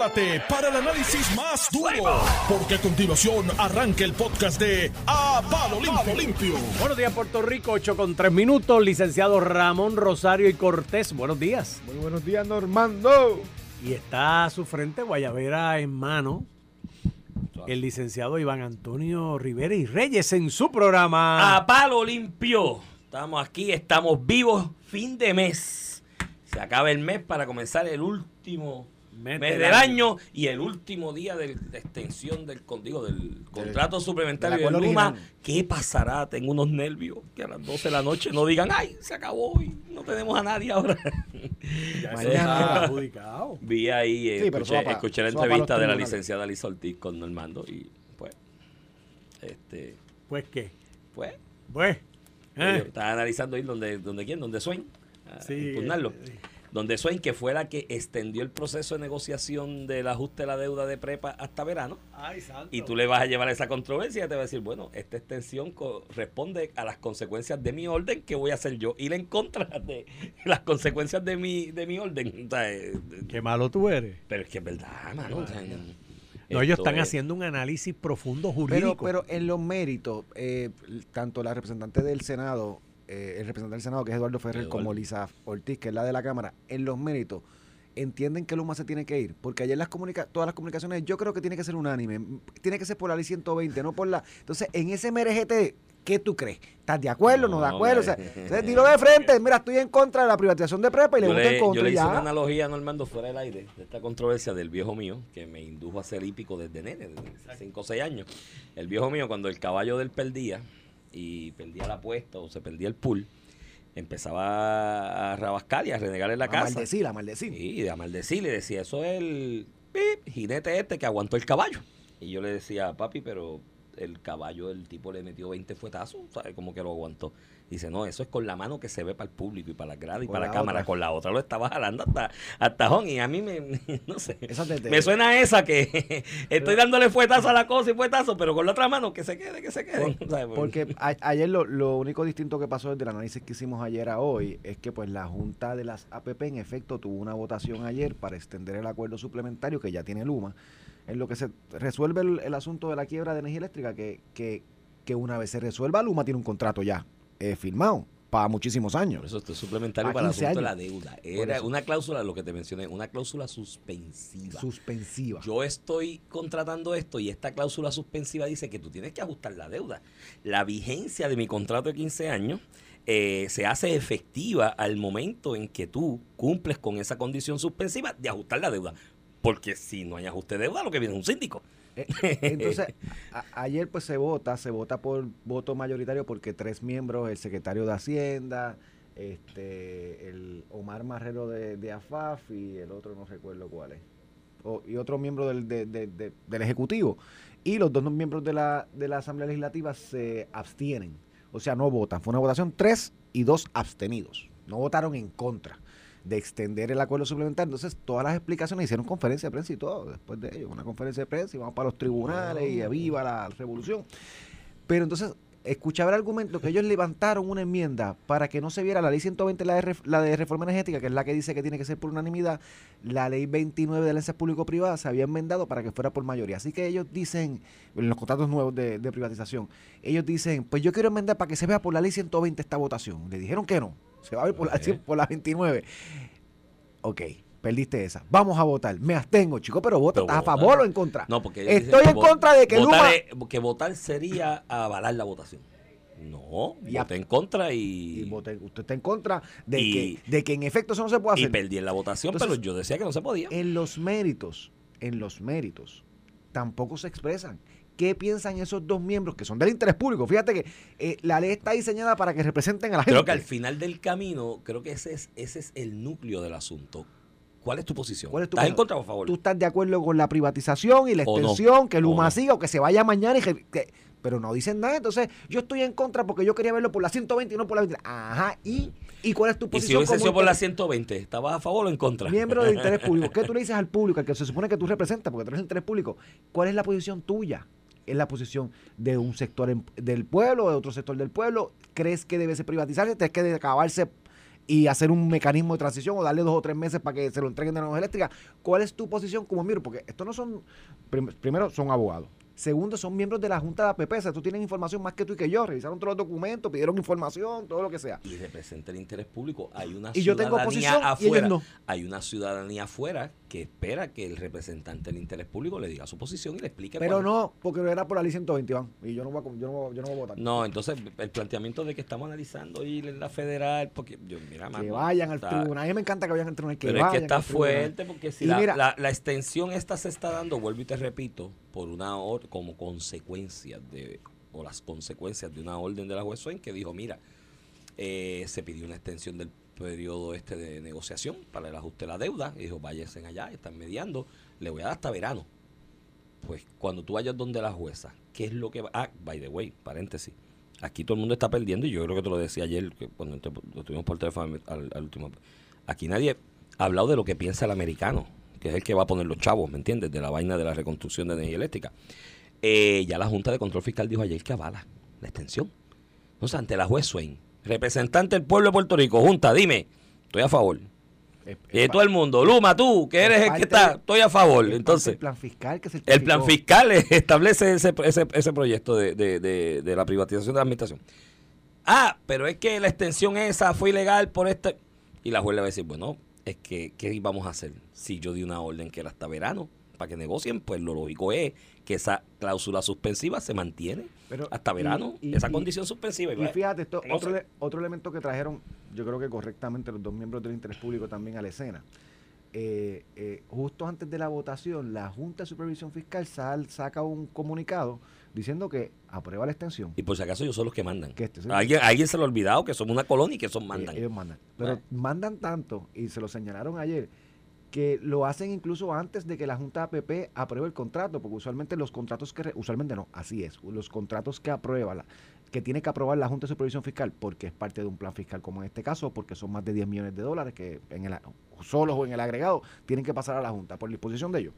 prepárate para el análisis más duro, porque a continuación arranca el podcast de A Palo Limpio. Limpio. Buenos días, Puerto Rico, 8 con 3 minutos. Licenciado Ramón Rosario y Cortés, buenos días. Muy buenos días, Normando. Y está a su frente, Guayavera en mano, el licenciado Iván Antonio Rivera y Reyes en su programa. A palo limpio. Estamos aquí, estamos vivos, fin de mes. Se acaba el mes para comenzar el último mes, del año. y el último día de, extensión del, digo, del contrato suplementario de, Luma. ¿Qué pasará? Tengo unos nervios que a las 12 de la noche no digan, ay, se acabó y no tenemos a nadie ahora. Ya está adjudicado. Vi ahí, eh, escuché, la entrevista de la licenciada Liz Ortiz con Normando y pues, este... ¿Pues qué? Pues... Pues... ¿eh? Estaba analizando ahí donde, donde quién, donde Swain. Sí, impugnarlo. Eh, donde Swain, que fue la que extendió el proceso de negociación del ajuste de la deuda de prepa hasta verano, y tú le vas a llevar esa controversia y te va a decir, bueno, esta extensión corresponde a las consecuencias de mi orden que voy a hacer yo, ir en contra de las consecuencias de mi, de mi orden. Eh, Qué malo tú eres. Pero es que es verdad, mano. no, ellos están haciendo un análisis profundo jurídico. Pero, en los méritos, eh, tanto la representante del Senado eh, el representante del Senado, que es Eduardo Ferrer, como Lisa Ortiz, que es la de la Cámara, en los méritos, entienden que Luma se tiene que ir. Porque ayer las comunica todas las comunicaciones, yo creo que tiene que ser unánime. Tiene que ser por la ley 120, no por la. Entonces, en ese MRGT, ¿qué tú crees? ¿Estás de acuerdo? ¿No, de acuerdo? O sea, dilo de frente. Mira, estoy en contra de la privatización de prepa y le voté en contra. Yo le hice una analogía, Normando, fuera del aire, de esta controversia del viejo mío, que me indujo a ser hípico desde nene, desde 5 o 6 años. El viejo mío, cuando el caballo del perdía, y perdía la apuesta o se perdía el pool, empezaba a rabascar y a renegar en la casa. A maldecir, a maldecir. Sí, a maldecir. Le decía, eso es el jinete este que aguantó el caballo. Y yo le decía, papi, pero el caballo, el tipo le metió 20 fuetazos, ¿sabes? Como que lo aguantó. Dice, no, eso es con la mano que se ve para el público y para la grada y para la, cámara. Con la otra lo estaba jalando hasta, hasta Y a mí me, no sé, me suena esa que estoy dándole fuetazo a la cosa y fuetazo, pero con la otra mano que se quede, que se quede. porque ayer lo, lo, único distinto que pasó desde el análisis que hicimos ayer a hoy es que pues la Junta de las APP en efecto tuvo una votación ayer para extender el acuerdo suplementario que ya tiene Luma, en lo que se resuelve el, asunto de la quiebra de energía eléctrica, que, que, que una vez se resuelva, Luma tiene un contrato ya eh, firmado para muchísimos años. eso es suplementario para el asunto de la deuda. Era una cláusula, lo que te mencioné, una cláusula suspensiva. Suspensiva. Yo estoy contratando esto y esta cláusula suspensiva dice que tú tienes que ajustar la deuda. La vigencia de mi contrato de 15 años eh, se hace efectiva al momento en que tú cumples con esa condición suspensiva de ajustar la deuda. Porque si no hay ajuste de deuda, lo que viene es un síndico. Eh, entonces, ayer pues se vota, se vota por voto mayoritario porque tres miembros, el secretario de Hacienda, este, el Omar Marrero de, AFAF y el otro no recuerdo cuál es, y otro miembro del, del Ejecutivo, y los dos miembros de la, de la Asamblea Legislativa se abstienen, o sea, no votan. Fue una votación tres y dos abstenidos, no votaron en contra de extender el acuerdo suplementario. Entonces, todas las explicaciones hicieron conferencia de prensa y todo después de ello. Una conferencia de prensa y vamos para los tribunales y viva la revolución. Pero entonces, escuchaba el argumento que ellos levantaron una enmienda para que no se viera la ley 120, la de, la de reforma energética, que es la que dice que tiene que ser por unanimidad, la ley 29 de alianzas público-privadas se había enmendado para que fuera por mayoría. Así que ellos dicen, en los contratos nuevos de, de privatización, ellos dicen, pues yo quiero enmendar para que se vea por la ley 120 esta votación. Le dijeron que no se va a ver por, la, por la 29. Ok, perdiste esa. Vamos a votar. Me abstengo, chico, pero vota. ¿Estás a favor o en contra? No, porque estoy en contra de que votar que votar sería avalar la votación. No, y voté en contra y. usted está en contra de, que, de que en efecto eso no se puede hacer. Y perdí en la votación, pero yo decía que no se podía. En los méritos, en los méritos, tampoco se expresan. ¿Qué piensan esos dos miembros que son del interés público? Fíjate que eh, la ley está diseñada para que representen a la gente. Creo que al final del camino, creo que ese es, ese es el núcleo del asunto. ¿Cuál es tu posición? ¿Estás en contra o a favor? ¿Tú estás de acuerdo con la privatización y la extensión, que Luma siga o que se vaya mañana y que, pero no dicen nada. Entonces, yo estoy en contra porque yo quería verlo por la 120 y no por la 20. Ajá, ¿y, ¿y cuál es tu posición? ¿Y si hubiese sido por la 120, estabas a favor o en contra? Miembro del interés público. ¿Qué tú le dices al público, al que se supone que tú representas, porque tú eres el interés público? ¿Cuál es la posición tuya? Es la posición de un sector del pueblo, de otro sector del pueblo? ¿Crees que debe ser privatizarse? ¿Crees que debe acabarse y hacer un mecanismo de transición o darle dos o tres meses para que se lo entreguen de la energía eléctrica. ¿Cuál es tu posición como miembro? Porque estos no son, prim- primero, son abogados. Segundo, son miembros de la Junta de. O sea, tú tienes información más que tú y que yo. Revisaron todos los documentos, pidieron información, todo lo que sea. y representa el interés público. Hay una Y yo tengo ciudadanía posición y afuera. ellos no. Hay una ciudadanía afuera que espera que el representante del interés público le diga su posición y le explique. Pero no, porque era por la ley 120, Iván. Y yo no voy a, yo no yo no voy a votar. No, entonces el planteamiento de que estamos analizando ir en la federal, porque yo, mira, que vayan al tribunal. A mí me encanta que vayan al tribunal. Que Pero es que está fuerte porque si la, mira- la- la extensión esta se está dando, vuelvo y te repito, por una or- como consecuencia de, o las consecuencias de una orden de la juez que dijo, mira, eh, se pidió una extensión del periodo este de negociación para el ajuste de la deuda, y dijo, váyanse allá, están mediando, le voy a dar hasta verano. Pues cuando tú vayas donde la jueza, ¿qué es lo que va? Ah, by the way, paréntesis. Aquí todo el mundo está perdiendo y yo creo que te lo decía ayer que cuando entré- lo tuvimos por teléfono al, al último. Aquí nadie ha hablado de lo que piensa el americano, que es el que va a poner los chavos, ¿me entiendes? De la vaina de la reconstrucción de energía eléctrica. Eh, ya la Junta de Control Fiscal dijo ayer que avala la extensión. Entonces, ante la juez Swain, representante del pueblo de Puerto Rico, Junta, dime, estoy a favor. Es- Y es todo el mundo, Luma, tú, que eres el que está, estoy a favor. Entonces, del plan fiscal que se el plan fiscal establece ese, ese, ese proyecto de, de, de, de la privatización de la administración. Ah, pero es que la extensión esa fue ilegal por este... Y la juez le va a decir, bueno, es que, ¿qué íbamos a hacer? Si yo di una orden que era hasta verano para que negocien, pues lo lógico es que esa cláusula suspensiva se mantiene Pero- hasta verano, y- esa y- condición suspensiva. Y fíjate, esto, otro, otro elemento que trajeron, yo creo que correctamente los dos miembros del interés público también a la escena. Eh, eh, justo antes de la votación, la Junta de Supervisión Fiscal sal- saca un comunicado diciendo que aprueba la extensión. Y por si acaso ellos son los que mandan. Que este- ¿Alguien, alguien se lo ha olvidado que somos una colonia y que esos mandan. Eh, ellos mandan. Pero Ah. mandan tanto, y se lo señalaron ayer, que lo hacen incluso antes de que la Junta APP apruebe el contrato, porque usualmente los contratos que, usualmente no, así es, los contratos que aprueba, la, que tiene que aprobar la Junta de Supervisión Fiscal, porque es parte de un plan fiscal como en este caso, porque son más de 10 millones de dólares que en el, solos o en el agregado tienen que pasar a la Junta por disposición de ellos.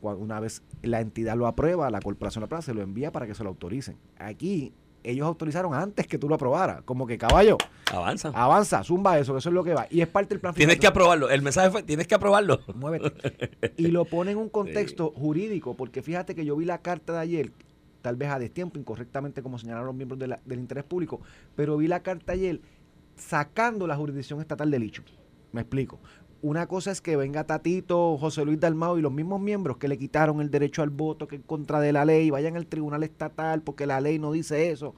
Una vez la entidad lo aprueba, la corporación lo aprueba, se lo envía para que se lo autoricen. Aquí ellos autorizaron antes que tú lo aprobaras, como que caballo, Avanza. avanza, zumba eso, que eso es lo que va. Y es parte del plan Tienes que aprobarlo. El mensaje fue, tienes que aprobarlo. Muévete. Y lo pone en un contexto jurídico, porque fíjate que yo vi la carta de ayer, tal vez a destiempo, incorrectamente, como señalaron los miembros de la- del interés público, pero vi la carta ayer sacando la jurisdicción estatal del hecho. Me explico. Una cosa es que venga Tatito, José Luis Dalmao y los mismos miembros que le quitaron el derecho al voto, que en contra de la ley, vayan al tribunal estatal porque la ley no dice eso.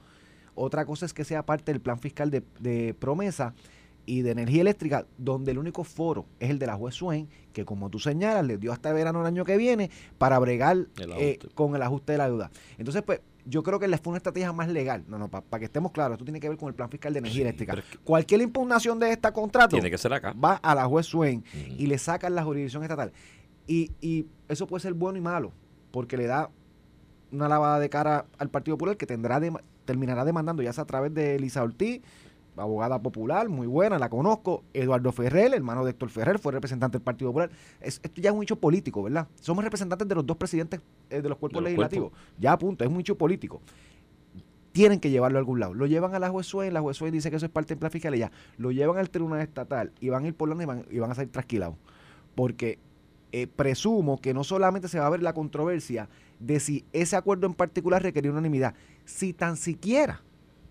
Otra cosa es que sea parte del plan fiscal de, de promesa y de energía eléctrica, donde el único foro es el de la juez Swain, que como tú señalas, le dio hasta verano el año que viene para bregar El eh, con el ajuste de la deuda. Entonces, pues, yo creo que les fue una estrategia más legal. No, no, para que estemos claros, esto tiene que ver con el plan fiscal de energía Sí, eléctrica. Cualquier impugnación de este contrato Tiene que ser acá. va a la juez Swain y le sacan la jurisdicción estatal. Y, y eso puede ser bueno y malo, porque le da una lavada de cara al Partido Popular que tendrá de- terminará demandando, ya sea a través de Elisa Ortiz, abogada popular, muy buena, la conozco, Eduardo Ferrer, hermano de Héctor Ferrer, fue representante del Partido Popular. Es- esto ya es un hecho político, ¿verdad? Somos representantes de los dos presidentes eh, de los cuerpos De los legislativos. Ya punto, es un hecho político. Tienen que llevarlo a algún lado. Lo llevan a la juez Swain, la juez Swain dice que eso es parte del plan fiscal y ya. Lo llevan al tribunal estatal y van a ir por la y van, y van a salir trasquilados. Porque eh, presumo que no solamente se va a ver la controversia de si ese acuerdo en particular requería unanimidad, si tan siquiera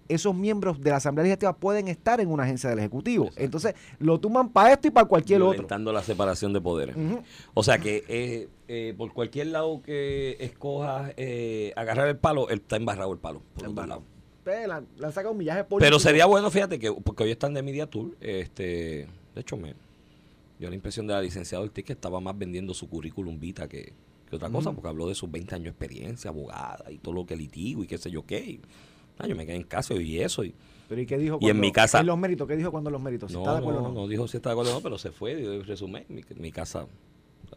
esos miembros de la Asamblea Legislativa pueden estar en una agencia del Ejecutivo. Exacto. Entonces, lo toman para esto y para cualquier otro. Violentando la separación de poderes. O sea que eh, eh, por cualquier lado que escojas eh, agarrar el palo, él está embarrado el palo. Por. Ustedes la- le han sacado un millaje político. Pero sería bueno, fíjate, que porque hoy están de Media Tour, este, de hecho me dio la impresión de la licenciada Ortiz que estaba más vendiendo su currículum vita que, que otra cosa, porque habló de sus 20 años de experiencia, abogada y todo lo que litigo y qué sé yo qué. Y, ah, yo me quedé en casa y eso. Y, Pero ¿y qué dijo Y en mi casa- en los méritos, ¿qué dijo cuando los méritos? ¿Si no, ¿Está de acuerdo no, o no? no dijo si está de acuerdo o no, pero se fue, resumen. Mi, mi casa,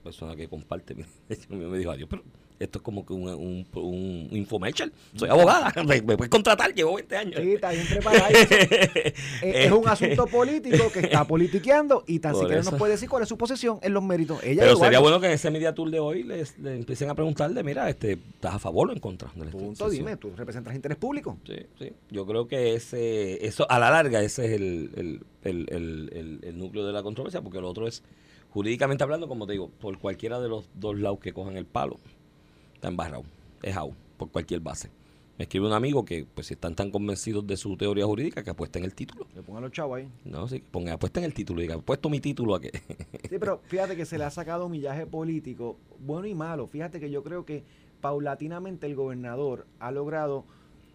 persona que comparte, me dijo, adiós, pero esto es como que un, un, un infomercial. Soy abogada, me, puedes contratar, llevo 20 años. Sí, está bien preparado. es, es un asunto político que está politiqueando y tan siquiera nos puede decir cuál es su posición en los méritos. Ella Pero sería bueno que en ese media tour de hoy les, empiecen a preguntarle, mira, este, ¿estás a favor o en contra? De Punto, dime, ¿tú representas interés público? Sí, sí. Yo creo que ese, eso a la larga ese es el, el, el, el núcleo de la controversia, porque lo otro es, jurídicamente hablando, como te digo, por cualquiera de los dos lados que cojan el palo está embarrado, es out, por cualquier base. Me escribe un amigo que, pues, si están tan convencidos de su teoría jurídica, que apuesten el título. Le pongan los chavos ahí. No, sí, pongan, apuesten el título. Diga, puesto mi título a que. sí, pero fíjate que se le ha sacado millaje político, bueno y malo. Fíjate que yo creo que paulatinamente el gobernador ha logrado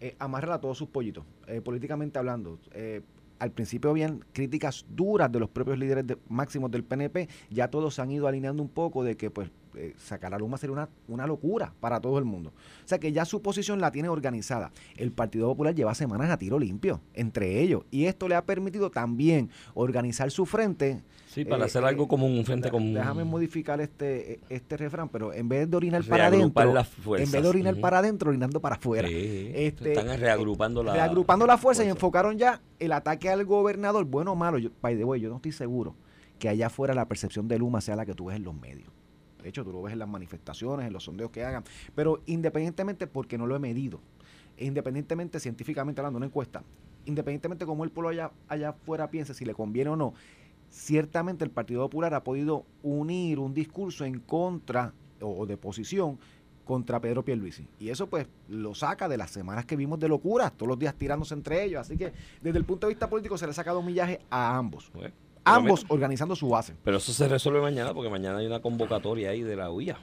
eh, amarrar a todos sus pollitos, eh, políticamente hablando. Eh, al principio habían críticas duras de los propios líderes máximos del PNP, ya todos se han ido alineando un poco de que pues eh, sacar a Luma sería una, una locura para todo el mundo. O sea que ya su posición la tiene organizada. El Partido Popular lleva semanas a tiro limpio entre ellos y esto le ha permitido también organizar su frente. Sí, para eh, hacer algo como un frente común. Déjame modificar este, este refrán, pero en vez de orinar para adentro, en vez de orinar para adentro, orinando para afuera. este, están reagrupando la, reagrupando la fuerza, y enfocaron ya el ataque al gobernador, bueno o malo. Yo, by the way, yo no estoy seguro que allá afuera la percepción de Luma sea la que tú ves en los medios. De hecho, tú lo ves en las manifestaciones, en los sondeos que hagan. Pero independientemente, porque no lo he medido, independientemente científicamente hablando, una encuesta, independientemente como el pueblo allá, allá afuera piense si le conviene o no, ciertamente el Partido Popular ha podido unir un discurso en contra o de posición contra Pedro Pierluisi. Y eso pues lo saca de las semanas que vimos de locuras, todos los días tirándose entre ellos. Así que desde el punto de vista político se le ha sacado un millaje a ambos ambos organizando su base. Pero eso se resuelve mañana porque mañana hay una convocatoria ahí de la UIA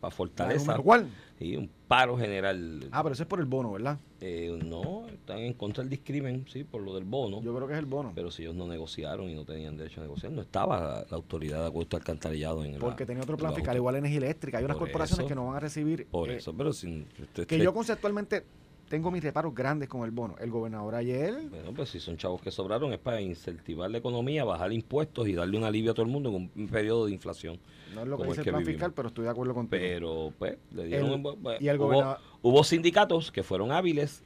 para Fortaleza. ¿Cuál? Y un paro general. Ah, pero eso es por el bono, ¿verdad? Eh, no, están en contra del discrimen, sí, por lo del bono. Yo creo que es el bono. Pero si ellos no negociaron y no tenían derecho a negociar, no estaba la, autoridad de acuerdo alcantarillado en el Porque tenía otro plan fiscal, igual energía eléctrica. Hay unas corporaciones que no van a recibir. Por eh, eso, pero sin. que yo conceptualmente tengo mis reparos grandes con el bono. El gobernador ayer. Bueno, pues si son chavos que sobraron es para incentivar la economía, bajar impuestos y darle un alivio a todo el mundo en un periodo de inflación. No es lo que dice el, plan fiscal, pero estoy de acuerdo contigo. Pero, pues, le dieron. y el hubo, hubo sindicatos que fueron hábiles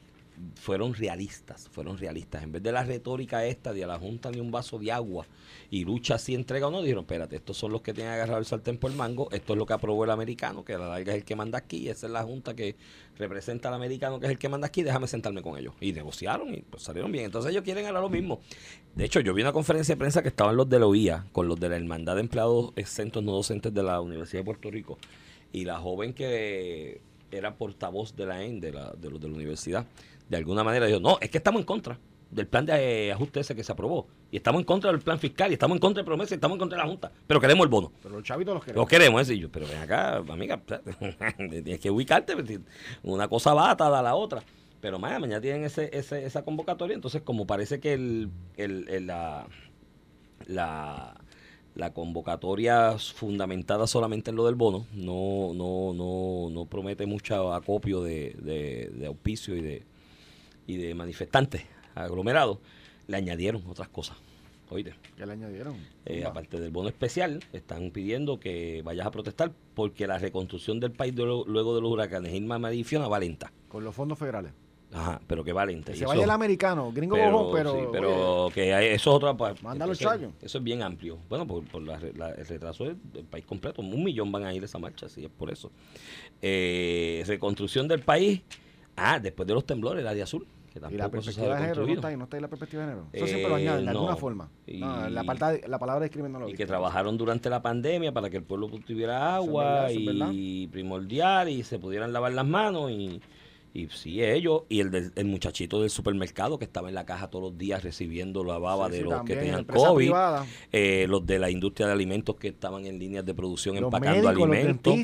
fueron realistas, fueron realistas. En vez de la retórica esta de a la Junta ni un vaso de agua y lucha si entrega o no, dijeron, espérate, estos son los que tienen agarrado el sartén por el mango, esto es lo que aprobó el americano, que la larga es el que manda aquí, esa es la Junta que representa al americano, que es el que manda aquí, déjame sentarme con ellos. Y negociaron y pues salieron bien. Entonces ellos quieren ahora lo mismo. De hecho, yo vi una conferencia de prensa que estaban los de la OIA con los de la Hermandad de Empleados Exentos No Docentes de la Universidad de Puerto Rico y la joven que era portavoz de la EN, de la, de, los de la universidad, de alguna manera dijo, no, es que estamos en contra del plan de eh, ajuste ese que se aprobó. Y estamos en contra del plan fiscal, y estamos en contra de promesas, y estamos en contra de la Junta. Pero queremos el bono. Pero los chavitos los queremos. Los queremos, ese. Yo, pero ven acá, amiga, tienes que ubicarte. Pues, una cosa va atada a la otra. Pero mañana tienen ese, ese, esa convocatoria. Entonces, como parece que el, el, la, la, la convocatoria fundamentada solamente en lo del bono no, no, no, no promete mucho acopio de, de, de auspicio y de y de manifestantes aglomerados, le añadieron otras cosas. Oíste. ¿Qué le añadieron? Eh, aparte del bono especial, están pidiendo que vayas a protestar porque la reconstrucción del país luego de los huracanes Irma y Fiona va lenta. Con los fondos federales. Ajá, pero que va lenta. Que se vaya el americano, gringo pero, pero... Sí, pero que hay, eso es otra... Manda los eso, eso es bien amplio. Bueno, por, por la, el retraso del, país completo. Un millón van a ir a esa marcha, así es por eso. Eh, reconstrucción del país... Ah, después de los temblores, la de azul y la perspectiva de género no está ahí, no está ahí la perspectiva de género. Eso siempre lo añaden, de eh, alguna forma. la, la, palabra de crimen no lo Y que trabajaron durante la pandemia para que el pueblo tuviera agua y primordial y se pudieran lavar las manos y y sí, ellos, y el, el muchachito del supermercado que estaba en la caja todos los días recibiendo la baba de los que tenían COVID, eh, los de la industria de alimentos que estaban en líneas de producción empacando alimentos,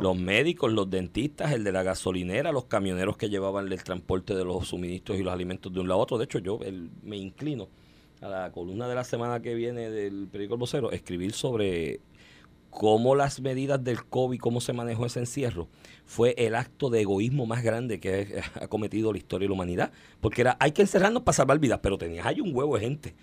los, médicos, los dentistas, el de la gasolinera, los camioneros que llevaban el transporte de los suministros y los alimentos de un lado a otro. De hecho, yo me inclino a la columna de la semana que viene del periódico El Vocero, escribir sobre cómo las medidas del COVID, cómo se manejó ese encierro, fue el acto de egoísmo más grande que ha cometido la historia de la humanidad. Porque era, hay que encerrarnos para salvar vidas, pero tenías ahí un huevo de gente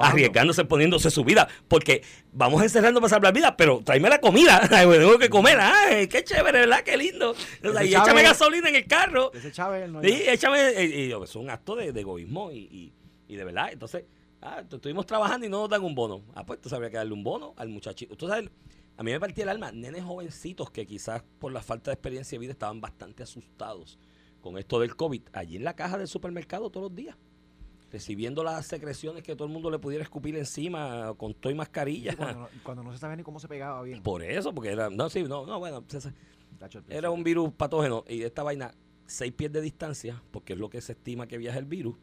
arriesgándose, poniéndose su vida. Porque vamos a encerrarnos para salvar vidas, pero tráeme la comida, tengo que comer. ¡Ay, qué chévere, ¿verdad? Qué lindo! y échame gasolina en el carro. Ese Chávez no sí, échame. Y, es un acto de, egoísmo y, y de verdad. Entonces Ah, estuvimos trabajando y no nos dan un bono. Ah, pues tú habría que darle un bono al muchachito. Tú sabes, a mí me partía el alma, nenes jovencitos que quizás por la falta de experiencia de vida estaban bastante asustados con esto del COVID, allí en la caja del supermercado todos los días, recibiendo las secreciones que todo el mundo le pudiera escupir encima con todo y mascarilla. cuando, no, se sabía ni cómo se pegaba bien. Por eso, porque era, no, sí, no, no, bueno, era un virus patógeno y esta vaina, seis pies de distancia, porque es lo que se estima que viaja el virus,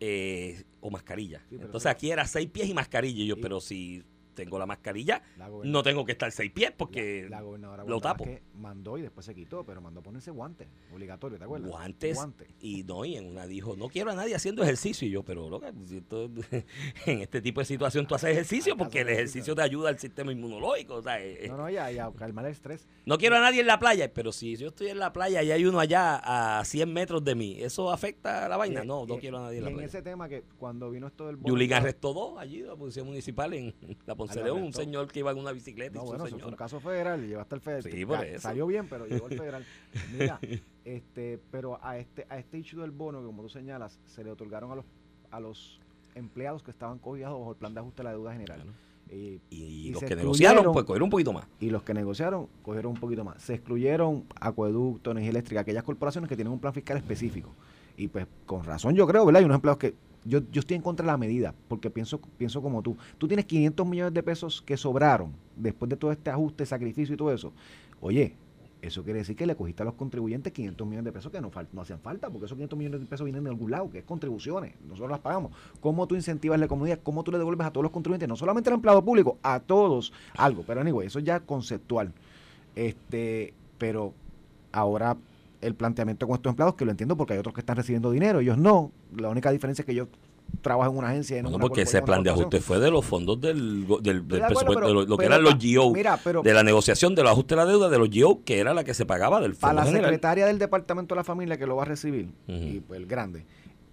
eh, o mascarilla. Entonces aquí era seis pies y mascarilla. Y yo, pero si tengo la mascarilla, no tengo que estar seis pies porque lo tapo. Que mandó y después se quitó, pero mandó ponerse guantes, obligatorio, ¿te acuerdas? Guantes. Y no, y en una dijo, no quiero a nadie haciendo ejercicio. Y yo, pero loca, en este tipo de situación tú haces ejercicio porque el ejercicio te ayuda al sistema inmunológico. Eh, no, no, ya, ya, calmar el estrés. No quiero a nadie en la playa, pero si yo estoy en la playa y hay uno allá a 100 metros de mí, ¿eso afecta a la vaina? no, no quiero a nadie en la playa. en ese tema que cuando vino esto del... Yulín arrestó dos allí, la policía municipal en la Ponce de un señor que iba en una bicicleta. No, bueno, eso fue un caso federal, lleva hasta el federal. Salió bien, pero llegó al federal. Mira, este, pero a este, a este issue del bono, que como tú señalas, se le otorgaron a los, a los empleados que estaban cogidos bajo el plan de ajuste de la deuda general. y, los que negociaron, pues cogieron un poquito más. Y los que negociaron, cogieron un poquito más. Se excluyeron acueducto, energía eléctrica, aquellas corporaciones que tienen un plan fiscal específico. Y pues con razón yo creo, ¿verdad? Hay unos empleados que yo, yo estoy en contra de la medida, porque pienso, pienso como tú. Tú tienes 500 millones de pesos que sobraron después de todo este ajuste, sacrificio y todo eso. Oye, eso quiere decir que le cogiste a los contribuyentes 500 millones de pesos que no, no hacían falta, porque esos 500 millones de pesos vienen de algún lado, que es contribuciones, nosotros las pagamos. ¿Cómo tú incentivas la economía? ¿Cómo tú le devuelves a todos los contribuyentes, no solamente al empleado público, a todos algo? Pero anyway, eso ya conceptual. Este, pero ahora el planteamiento con estos empleados, que lo entiendo porque hay otros que están recibiendo dinero, ellos no. La única diferencia es que ellos trabajan en una agencia. Y no, porque ese plan de ajuste fue de los fondos del, del, presupuesto, de lo, que eran los GO, de la negociación de los ajustes de la deuda de los GO, que era la que se pagaba del fondo. Para la secretaria del Departamento de la Familia que lo va a recibir, y pues el grande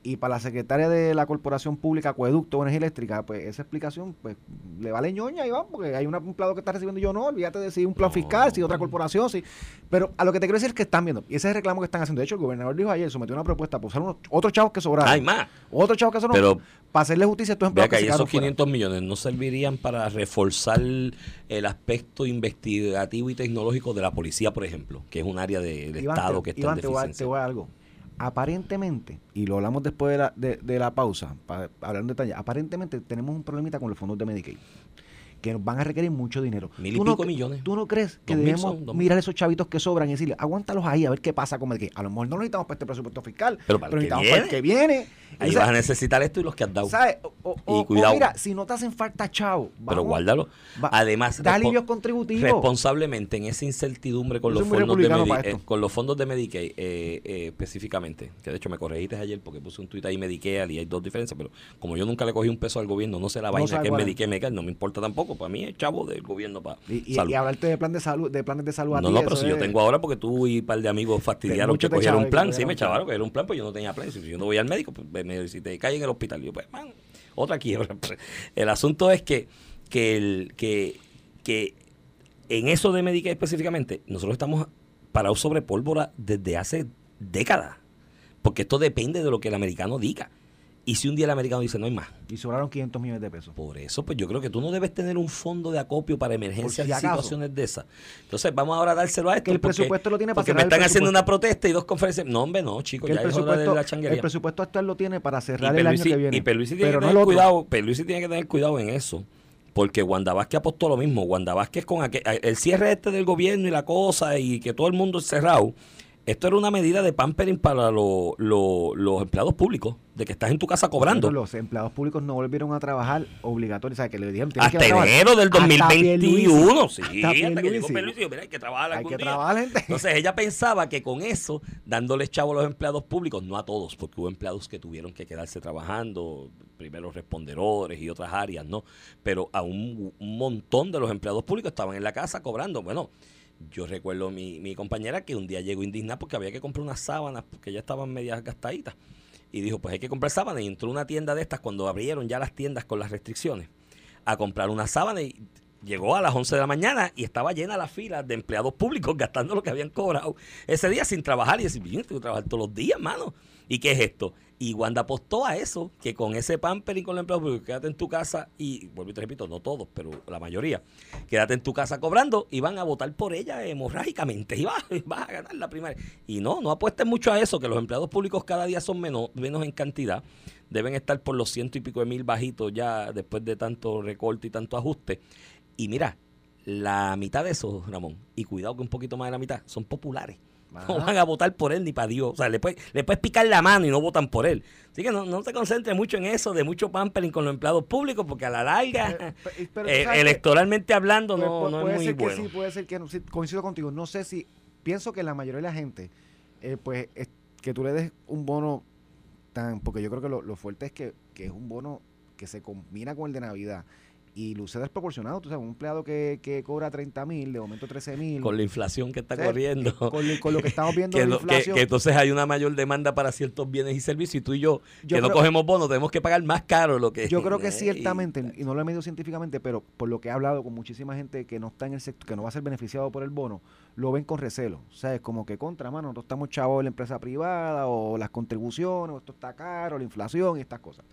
y para la secretaria de la Corporación Pública Acueducto Energía Eléctrica, pues esa explicación pues le vale ñoña, Iván, porque hay un empleado que está recibiendo y yo no, olvídate de si un plan fiscal, si otra corporación, sí. Pero a lo que te quiero decir es que están viendo, y ese es el reclamo que están haciendo. De hecho, el gobernador dijo ayer, sometió una propuesta para usar unos, otros chavos que sobraron. Hay más. Otros chavos que sobraron. Pero, para hacerle justicia a estos empleados. Que, esos 500 millones no servirían para reforzar el aspecto investigativo y tecnológico de la policía, por ejemplo, que es un área del Estado que está Iván, en te voy a algo aparentemente, y lo hablamos después de la, de, la pausa, para hablar en detalle, aparentemente tenemos un problemita con los fondos de Medicaid que nos van a requerir mucho dinero. Mil y pico millones. ¿Tú no crees que debemos mirar esos chavitos que sobran y decirle, aguántalos ahí a ver qué pasa con el que a lo mejor no necesitamos para este presupuesto fiscal, pero, para necesitamos para el que viene. Ahí vas a necesitar esto y los que has dado. ¿sabes? y cuidado. mira, si no te hacen falta, chavo. pero guárdalo. Además, da alivios contributivos. Responsablemente en esa incertidumbre con, los fondos, de eh, con los fondos de Medicaid, eh, eh, específicamente, que de hecho me corregiste ayer porque puse un tuit ahí Medicaid y hay dos diferencias, pero como yo nunca le cogí un peso al gobierno, no sé la vaina que es Medicaid, no me importa tampoco. Para mí es chavo del gobierno para y, y, hablarte de plan de salud, de planes de salud No, no, pero si yo tengo ahora porque tú y un par de amigos fastidiaron que cogieron un plan, sí me chavaron que era un plan, pues yo no tenía plan, si yo no voy al médico, pues me, si te cae en el hospital, yo pues, man, otra quiebra. El asunto es que que el que que en eso de médica específicamente, nosotros estamos parados sobre pólvora desde hace décadas. Porque esto depende de lo que el americano diga. Y si un día el americano dice no hay más. Y sobraron 500 millones de pesos. Por eso, pues yo creo que tú no debes tener un fondo de acopio para emergencias y situaciones de esas. Entonces vamos ahora a dárselo a esto. Que el presupuesto lo tiene para Porque me están haciendo una protesta y dos conferencias. No, hombre, no, chicos, ya el presupuesto, la changuería. El presupuesto actual lo tiene para cerrar el año que viene. Y Perluisi tiene, que tener cuidado, Perluisi tiene que tener cuidado en eso. Porque Wanda Vázquez apostó lo mismo. Wanda Vázquez con aquel, el cierre este del gobierno y la cosa y que todo el mundo es cerrado esto era una medida de pampering para lo- lo- los empleados públicos, de que estás en tu casa cobrando. Los empleados públicos no volvieron a trabajar obligatorios, o sea, que le dijeron Hasta que enero del Hasta 2021, sí, Pierluisi, hasta hasta que llegó mira, hay que trabajar Hay algún que día. trabajar, gente. Entonces ella pensaba que con eso, dándole chavo a los empleados públicos, no a todos, porque hubo empleados que tuvieron que quedarse trabajando, primeros respondedores y otras áreas, ¿no? Pero a un, un montón de los empleados públicos estaban en la casa cobrando. Bueno, yo recuerdo mi, mi compañera que un día llegó indignada porque había que comprar unas sábanas porque ya estaban medias gastaditas. Y dijo, pues hay que comprar sábanas. Y entró una tienda de estas cuando abrieron ya las tiendas con las restricciones a comprar una sábana y llegó a las 11 de la mañana y estaba llena la fila de empleados públicos gastando lo que habían cobrado ese día sin trabajar. Y decir, bien, tengo que trabajar todos los días, mano. ¿Y qué es esto? Y Wanda apostó a eso, que con ese pampering con los empleados públicos, quédate en tu casa y, vuelvo y te repito, no todos, pero la mayoría, quédate en tu casa cobrando y van a votar por ella hemorrágicamente y vas, vas a ganar la primaria. Y no, no apuesten mucho a eso, que los empleados públicos cada día son menos, menos en cantidad, deben estar por los ciento y pico de mil bajitos ya después de tanto recorte y tanto ajuste. Y mira, la mitad de esos, Ramón, y cuidado que un poquito más de la mitad, son populares. No Ajá. van a votar por él ni para Dios. O sea, le puedes, le puedes picar la mano y no votan por él. Así que no, no se concentre mucho en eso de mucho pampering con los empleados públicos, porque a la larga, Eh, pero, eh, electoralmente hablando, Pues, no, pu- no es puede muy ser que sí, puede ser que no. Sí, coincido contigo. No sé si. Pienso que la mayoría de la gente, eh, pues, es- que tú le des un bono tan. Porque yo creo que lo, lo fuerte es que, que es un bono que se combina con el de Navidad y luce desproporcionado. Tú sabes, un empleado que, que cobra 30 mil, de momento 13 mil. Con la inflación que está corriendo. Con, lo- con lo que estamos viendo que, de la que- inflación. que entonces hay una mayor demanda para ciertos bienes y servicios y tú y yo, Yo que no cogemos bonos, tenemos que pagar más caro lo que Yo creo que Eh, ciertamente, y- y no lo he medido científicamente, pero por lo que he hablado con muchísima gente que no está en el sector, que no va a ser beneficiado por el bono, lo ven con recelo. O sea, es como que contra, mano, nosotros estamos chavos de la empresa privada, o las contribuciones, o esto está caro, la inflación y estas cosas.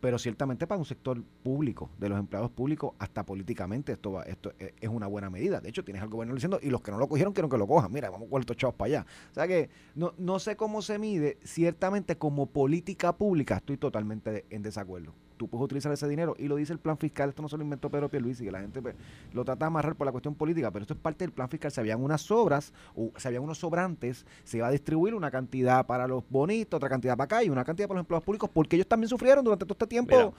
Pero ciertamente para un sector público, de los empleados públicos, hasta políticamente, esto va, esto es es una buena medida. De hecho, tienes al gobierno diciendo, y los que no lo cogieron quieren que lo cojan. Mira, vamos con estos chavos para allá. O sea que no, no sé cómo se mide, ciertamente como política pública estoy totalmente en desacuerdo. Tú puedes utilizar ese dinero y lo dice el plan fiscal, esto no se lo inventó Pedro Pierluisi, que la gente pues, lo trata de amarrar por la cuestión política, pero esto es parte del plan fiscal. Se habían unas sobras, o se habían unos sobrantes, se iba a distribuir una cantidad para los bonitos, otra cantidad para acá y una cantidad para los empleados públicos, porque ellos también sufrieron durante todo este tiempo. Mira,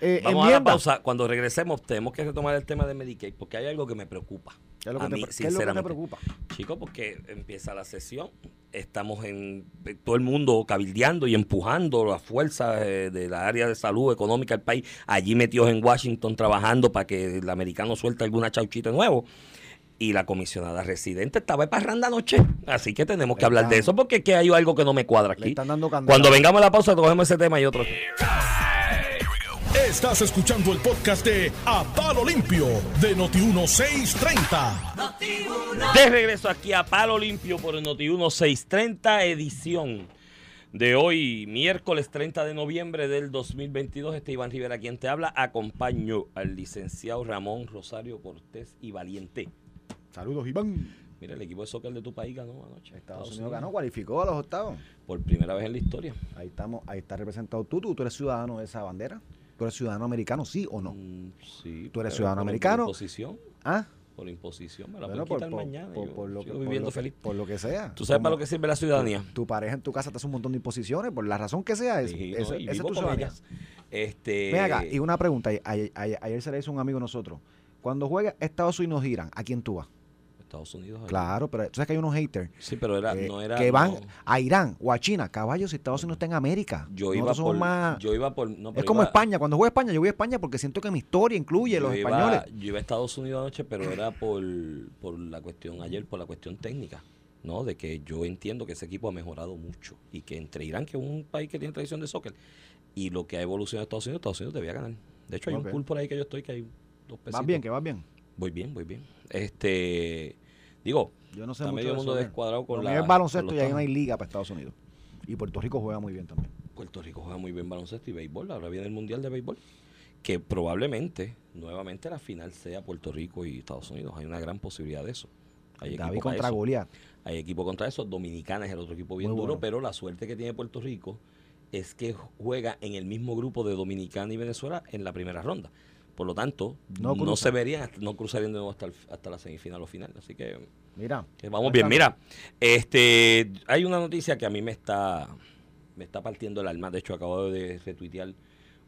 eh, Vamos a la pausa. Cuando regresemos, tenemos que retomar el tema de Medicaid, porque hay algo que me preocupa. ¿Qué es lo que a te mí, pre- qué es lo que te sinceramente. preocupa? Chico, porque empieza la sesión, estamos en eh, todo el mundo cabildeando y empujando las fuerzas eh, de la área de salud económica del país, allí metidos en Washington trabajando para que el americano suelte alguna chauchita nuevo. Y la comisionada residente estaba de parranda anoche. Así que tenemos que Le hablar de eso porque es que hay algo que no me cuadra Le aquí. están dando candela. Cuando vengamos a la pausa, cogemos ese tema y otro. Estás escuchando el podcast de A Palo Limpio de Noti1630. De regreso aquí a Palo Limpio por el Noti 1630 edición de hoy, miércoles 30 de noviembre del 2022. Este Iván Rivera quien te habla. Acompaño al licenciado Ramón Rosario Cortés y Valiente. Saludos, Iván. Mira, el equipo de soccer de tu país ganó anoche. Estados Unidos ganó, cualificó a los octavos. Por primera vez en la historia. Ahí estamos, ahí está representado tú, tú, tú eres ciudadano de esa bandera. ¿Tú eres ciudadano americano, sí o no? Mm, sí. ¿Tú eres ciudadano por- americano? Por imposición. Ah, Por imposición. Me la bueno, pueden por, quitar por- mañana. por- yo lo que, viviendo lo feliz. por lo que sea. ¿Tú sabes Como para lo que sirve la ciudadanía? Tu, tu pareja en tu casa te hace un montón de imposiciones, por la razón que sea. Es, Sí, no, esa es vivo tu ciudadanía. ellas. Este, Ven acá, y una pregunta. Ayer, ayer- ayer se le hizo a un amigo de nosotros. Cuando juega Estados Unidos Irán, ¿a quién tú vas? Estados Unidos. Claro, pero tú sabes que hay unos haters Sí, pero era, que, no era. que van no. a Irán o a China. Caballos, si Estados Unidos está en América. Yo iba, por, más... yo iba por. no, es como iba- España. Cuando juega España, yo voy a España porque siento que mi historia incluye los iba- españoles. Yo iba a Estados Unidos anoche, pero era por, por la cuestión ayer, por la cuestión técnica. ¿no? De que yo entiendo que ese equipo ha mejorado mucho y que entre Irán, que es un país que tiene tradición de soccer, y lo que ha evolucionado en Estados Unidos, Estados Unidos debía ganar. De hecho, hay un pool por ahí que yo estoy que hay dos pesitos. Vas bien, que vas bien. Voy bien, voy bien. Este, digo, Yo no sé está mucho medio de mundo descuadrado con la. es baloncesto y ahí no hay liga para Estados Unidos. Y Puerto Rico juega muy bien también. Puerto Rico juega muy bien baloncesto y béisbol. Ahora viene el Mundial de Béisbol. Que probablemente, nuevamente, la final sea Puerto Rico y Estados Unidos. Hay una gran posibilidad de eso. Hay David equipo contra. Goliat. Hay equipo contra eso. Dominicana es el otro equipo bien Muy duro. bueno. Pero la suerte que tiene Puerto Rico es que juega en el mismo grupo de Dominicana y Venezuela en la primera ronda. Por lo tanto, No no, se verían, no cruzarían de nuevo hasta, el- hasta la semifinal o final. Así que, Mira. que vamos bien. Mira, este, hay una noticia que a mí me está, me está partiendo el alma. De hecho, acabo de retuitear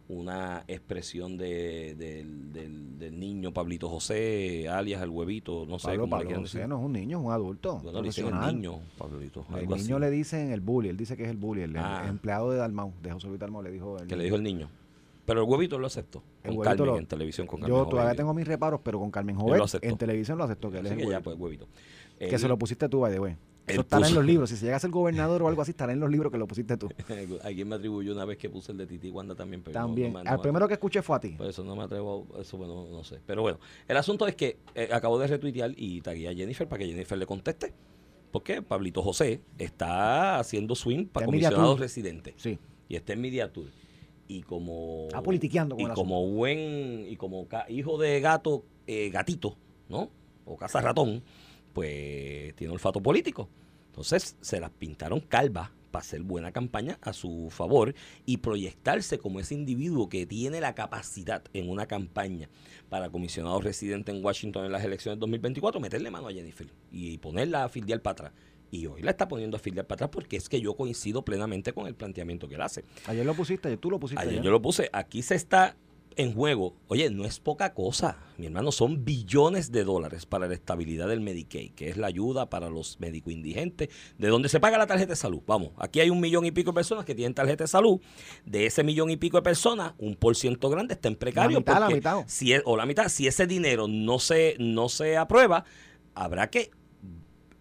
una expresión de, del, del- del niño Pablito José, alias el huevito, no sé Pablo, cómo le Pablo quieran José decir. no es un niño, es un adulto. Bueno, le dicen el niño, Pablito. El niño así. le dicen el bully, él dice que es el bully, el, Ah. empleado de Dalmau, de José Luis Dalmau le dijo. el Que le dijo el niño. Pero el huevito lo aceptó. El Con Carmen lo- en televisión con Carmen Yo todavía tengo mis reparos, pero con Carmen aceptó. en televisión lo aceptó que él es el que ya, pues, huevito. Que se lo pusiste tú, by the way. Eso estará en los libros. Si se llega a ser gobernador o algo así, estará en los libros que lo pusiste tú. Alguien me atribuyó una vez que puse el de Titi Wanda también. Pero También. no me- no Al me- primero que escuché fue a ti. Por eso no me atrevo, eso bueno, no sé. Pero bueno, el asunto es que eh, acabo de retuitear y tagué a Jennifer para que Jennifer le conteste. Porque Pablito José está haciendo swing para comisionados residentes. Sí. Y está en Media Tour. Y como. Politiqueando con Y como buen. Y como hijo de gato, eh, gatito, ¿no? O casa ratón, pues tiene olfato político. Entonces se las pintaron calvas para hacer buena campaña a su favor y proyectarse como ese individuo que tiene la capacidad en una campaña para comisionado residente en Washington en las elecciones 2024, meterle mano a Jennifer y ponerla a filiar para atrás. Y hoy la está poniendo a filiar para atrás porque es que yo coincido plenamente con el planteamiento que él hace. Ayer lo pusiste, tú lo pusiste. Ayer ayer. yo lo puse, aquí se está en juego. Oye, no es poca cosa, mi hermano, son billones de dólares para la estabilidad del Medicaid, que es la ayuda para los médicos indigentes, de donde se paga la tarjeta de salud. Vamos, aquí hay un millón y pico de personas que tienen tarjeta de salud. De ese millón y pico de personas, un por ciento grande está en precario. mitad, la mitad. Si es, o la mitad, si ese dinero no se, no se aprueba, habrá que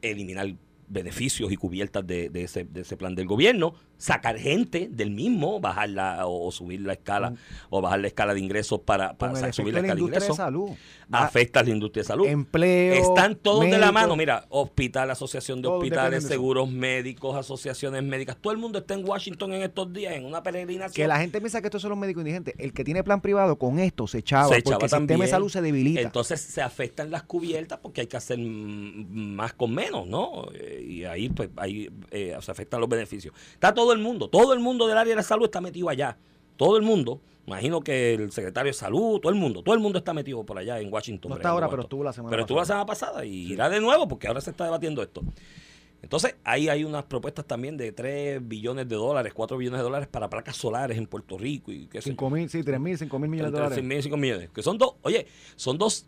eliminar beneficios y cubiertas de, de ese, de ese plan del gobierno, sacar gente del mismo, bajarla o, o subir la escala o bajar la escala de ingresos para, para Con el sa- efecto subir la la escala de industria de ingresos. salud. Afecta a la industria de salud. Empleo. Están todos de la mano. Mira, hospital, asociación de hospitales, seguros médicos, asociaciones médicas. Todo el mundo está en Washington en estos días en una peregrinación. Que la gente piensa que estos son los médicos indigentes. El que tiene plan privado con esto se echaba. Se porque echaba el sistema también. de salud se debilita. Entonces se afectan las cubiertas porque hay que hacer mm, más con menos, ¿no? Y ahí pues ahí eh, se afectan los beneficios. Está todo el mundo, todo el mundo del área de la salud está metido allá. Todo el mundo. Imagino que el secretario de salud, todo el mundo, todo el mundo está metido por allá en Washington. No está ahora, pero estuvo la semana Pero estuvo la pasada. semana pasada y irá de nuevo porque ahora se está debatiendo esto. Entonces, ahí hay unas propuestas también de 3 billones de dólares, 4 billones de dólares para placas solares en Puerto Rico y qué sé yo. 5 mil, sí, 3 mil, 5 mil millones de dólares. seis mil y cinco millones. Que son dos, oye, son dos,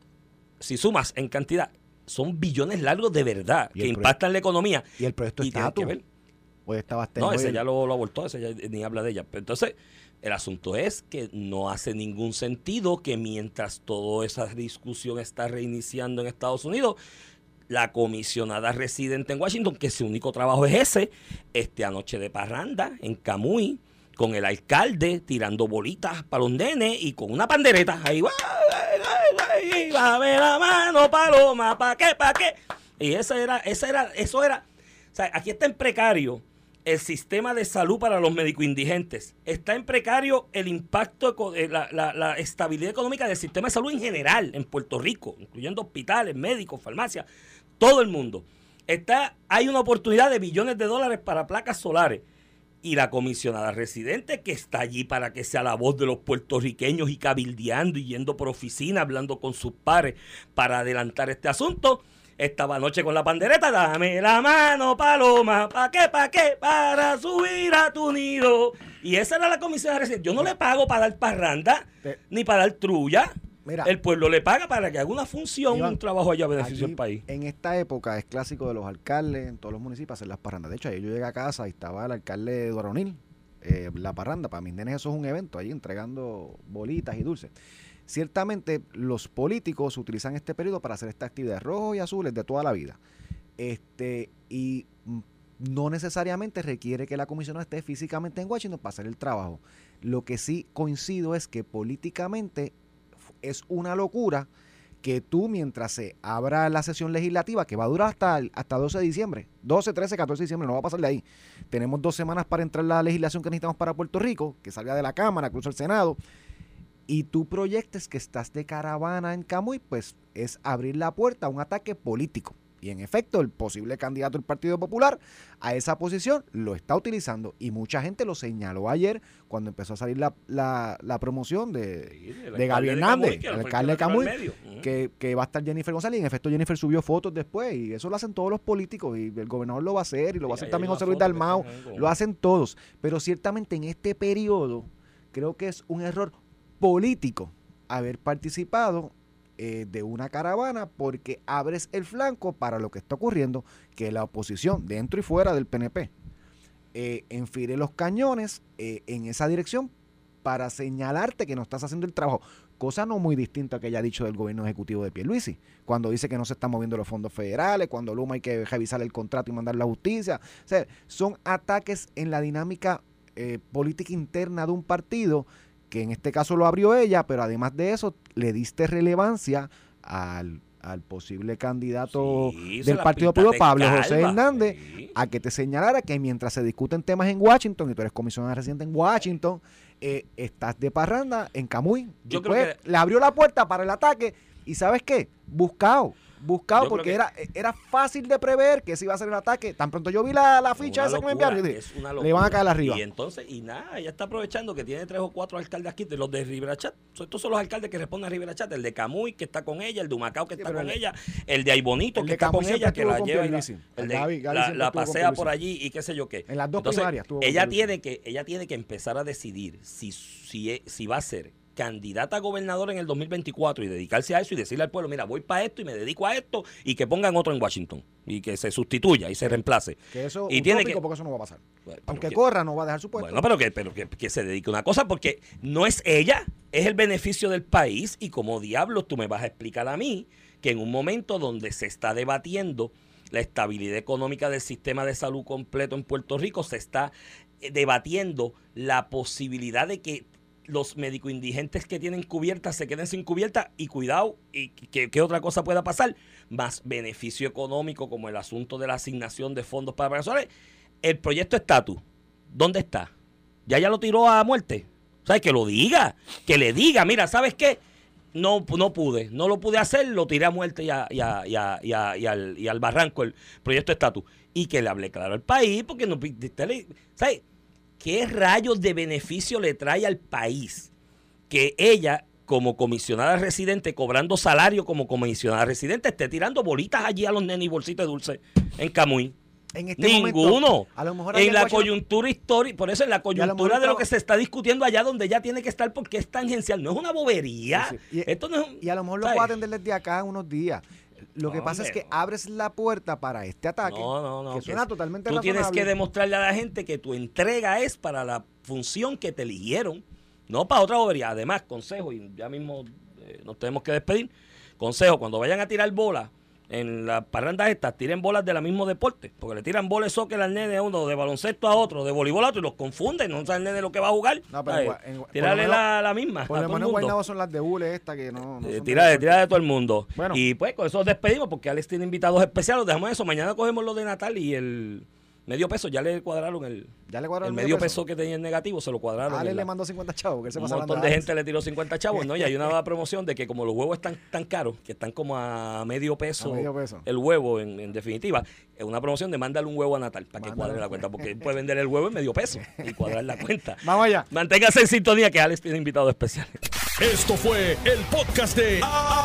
si sumas en cantidad, son billones largos de verdad, que impactan la economía. Y el proyecto Y estatus. que ver. Hoy estaba No, ese ya lo, lo abortó, ese ya ni habla de ella. Pero entonces, el asunto es que no hace ningún sentido que mientras toda esa discusión está reiniciando en Estados Unidos, la comisionada residente en Washington, que su único trabajo es ese, este anoche de parranda en Camuy, con el alcalde tirando bolitas para los nenes y con una pandereta ahí, ¡ay, la mano, paloma! ¿Para qué? ¿Para qué? Y esa era, esa era, eso era, o sea, aquí está en precario el sistema de salud para los médicos indigentes. Está en precario el impacto, eh, la, la- la estabilidad económica del sistema de salud en general en Puerto Rico, incluyendo hospitales, médicos, farmacias, todo el mundo. Está, hay una oportunidad de billones de dólares para placas solares. Y la comisionada residente que está allí para que sea la voz de los puertorriqueños y cabildeando y yendo por oficina, hablando con sus pares para adelantar este asunto. Estaba anoche con la pandereta, dame la mano, paloma, ¿pa' qué, pa' qué? Para subir a tu nido. Y esa era la comisionada residente. Yo no le pago para dar parranda, Te- ni para dar trulla. Mira. El pueblo le paga para que haga una función, Iván, un trabajo allá a beneficio del país. En esta época es clásico de los alcaldes en todos los municipios hacer las parrandas. De hecho, ayer yo llegué a casa y estaba el alcalde de Duaronil, eh, la parranda. Para mis nenes eso es un evento, ahí entregando bolitas y dulces. Ciertamente los políticos utilizan este periodo para hacer estas actividades rojos y azules de toda la vida. Este, y no necesariamente requiere que la comisión esté físicamente en Washington para hacer el trabajo. Lo que sí coincido es que políticamente es una locura que tú mientras se abra la sesión legislativa, que va a durar hasta, hasta 12 de diciembre, 12, 13, 14 de diciembre, no va a pasar de ahí. Tenemos dos semanas para entrar la legislación que necesitamos para Puerto Rico, que salga de la Cámara, cruza el Senado, y tú proyectes que estás de caravana en Camuy, pues es abrir la puerta a un ataque político. Y en efecto, el posible candidato del Partido Popular a esa posición lo está utilizando. Y mucha gente lo señaló ayer cuando empezó a salir la, la, la promoción de, Sí, de de Hernández, el alcalde de Camuy, que, que va a estar Jennifer González. Y en efecto, Jennifer subió fotos después. Y eso lo hacen todos los políticos. Y el gobernador lo va a hacer. Y lo va a hacer también José Luis con- Lo hacen todos. Pero ciertamente en este periodo creo que es un error político haber participado eh, de una caravana porque abres el flanco para lo que está ocurriendo, que la oposición dentro y fuera del PNP eh, enfile los cañones eh, en esa dirección para señalarte que no estás haciendo el trabajo. Cosa no muy distinta que haya dicho del gobierno ejecutivo de Pierluisi, cuando dice que no se están moviendo los fondos federales, cuando Luma hay que revisar el contrato y mandar la justicia. O sea, son ataques en la dinámica eh, política interna de un partido, que en este caso lo abrió ella, pero además de eso le diste relevancia al, al posible candidato Sí, del Partido Popular, Pablo. José Hernández, Sí. a que te señalara que mientras se discuten temas en Washington, y tú eres comisionada residente en Washington, eh, estás de parranda en Camuy. Yo Y creo que- le abrió la puerta para el ataque. ¿Y sabes qué? Buscado. Buscado porque que- era, era fácil de prever que ese iba a ser el ataque. Tan pronto yo vi la, la ficha esa que me locura, enviaron, es una le van a locura. caer arriba. Y entonces, y nada, ella está aprovechando que tiene tres o cuatro alcaldes aquí, de los de Rivera Chat. Estos son los alcaldes que responden a Rivera Chat. El de Camuy, que está con ella, el de Humacao, que está con el- ella, el de Aybonito, el que de está Camuy con ella, que la lleva la, el de- Gaby- Gaby la- pasea por allí y qué sé yo qué. En las dos Entonces, primarias ella tiene, que, ella tiene que empezar a decidir si, si, si va a ser candidata a gobernador en el 2024 y dedicarse a eso y decirle al pueblo, mira, voy para esto y me dedico a esto y que pongan otro en Washington y que se sustituya y se reemplace. Que eso Y tiene que- porque eso no va a pasar. Bueno, Aunque que- corra, no va a dejar su puesto. Bueno, pero que, pero que, que se dedique a una cosa porque no es ella, es el beneficio del país y como diablos tú me vas a explicar a mí que en un momento donde se está debatiendo la estabilidad económica del sistema de salud completo en Puerto Rico, se está eh, debatiendo la posibilidad de que los médicos indigentes que tienen cubierta se queden sin cubierta y cuidado y que, que otra cosa pueda pasar, más beneficio económico como el asunto de la asignación de fondos para personas. El proyecto estatus, ¿dónde está? ¿Ya ya lo tiró a muerte? O que lo diga, que le diga, mira, ¿sabes qué? No, no pude, no lo pude hacer, lo tiré a muerte y, a- y a- y y al, barranco el proyecto estatus. Y que le hable claro al país, porque no... usted le- ¿Sabe? ¿Qué rayos de beneficio le trae al país que ella, como comisionada residente, cobrando salario como comisionada residente, esté tirando bolitas allí a los nenes y bolsitas de dulce en Camuy? En este Ninguno. momento, a lo mejor en la Washington- coyuntura histórica, por eso en la coyuntura de lo que se está discutiendo allá donde ella tiene que estar porque es tangencial, no es una bobería. Sí, sí. Y- Esto no es un- Y a lo mejor lo ¿sabes? puedo atender desde acá en unos días. Lo que No, pasa es que no. abres la puerta para este ataque, No, no, no. que suena es- totalmente Tú tienes que demostrarle a la gente que tu entrega es para la función que te eligieron, no para otra bobería. Además, consejo, y ya mismo eh, nos tenemos que despedir. Consejo, cuando vayan a tirar bolas en las parrandas estas, tiren bolas del mismo deporte, porque le tiran bolas de soccer al nene a uno, de baloncesto a otro, de voleibol a otro, y los confunden, no sabe el nene lo que va a jugar. No, pero la, la misma. Por lo menos. Guaynabo son las de hule esta que no, no Eh, tira, de, de- tira de todo el mundo. Bueno. Y pues con eso despedimos porque Alex tiene invitados especiales. Dejamos eso. Mañana cogemos lo de Natal y el medio peso. Ya le cuadraron el, Ya le cuadraron el medio peso? que tenía en negativo. Se lo cuadraron. Ale le la- mandó 50 chavos, que él se un montón de de gente le tiró 50 chavos, ¿no? Y hay una nueva promoción de que como los huevos están tan caros, que están como a medio peso, A medio peso. el huevo, en, en definitiva, es una promoción de mándale un huevo a Natal para que cuadre la cuenta, porque él puede vender el huevo en medio peso y cuadrar la cuenta. Vamos allá. Manténgase en sintonía que Alex tiene invitados especiales. Esto fue el podcast de A,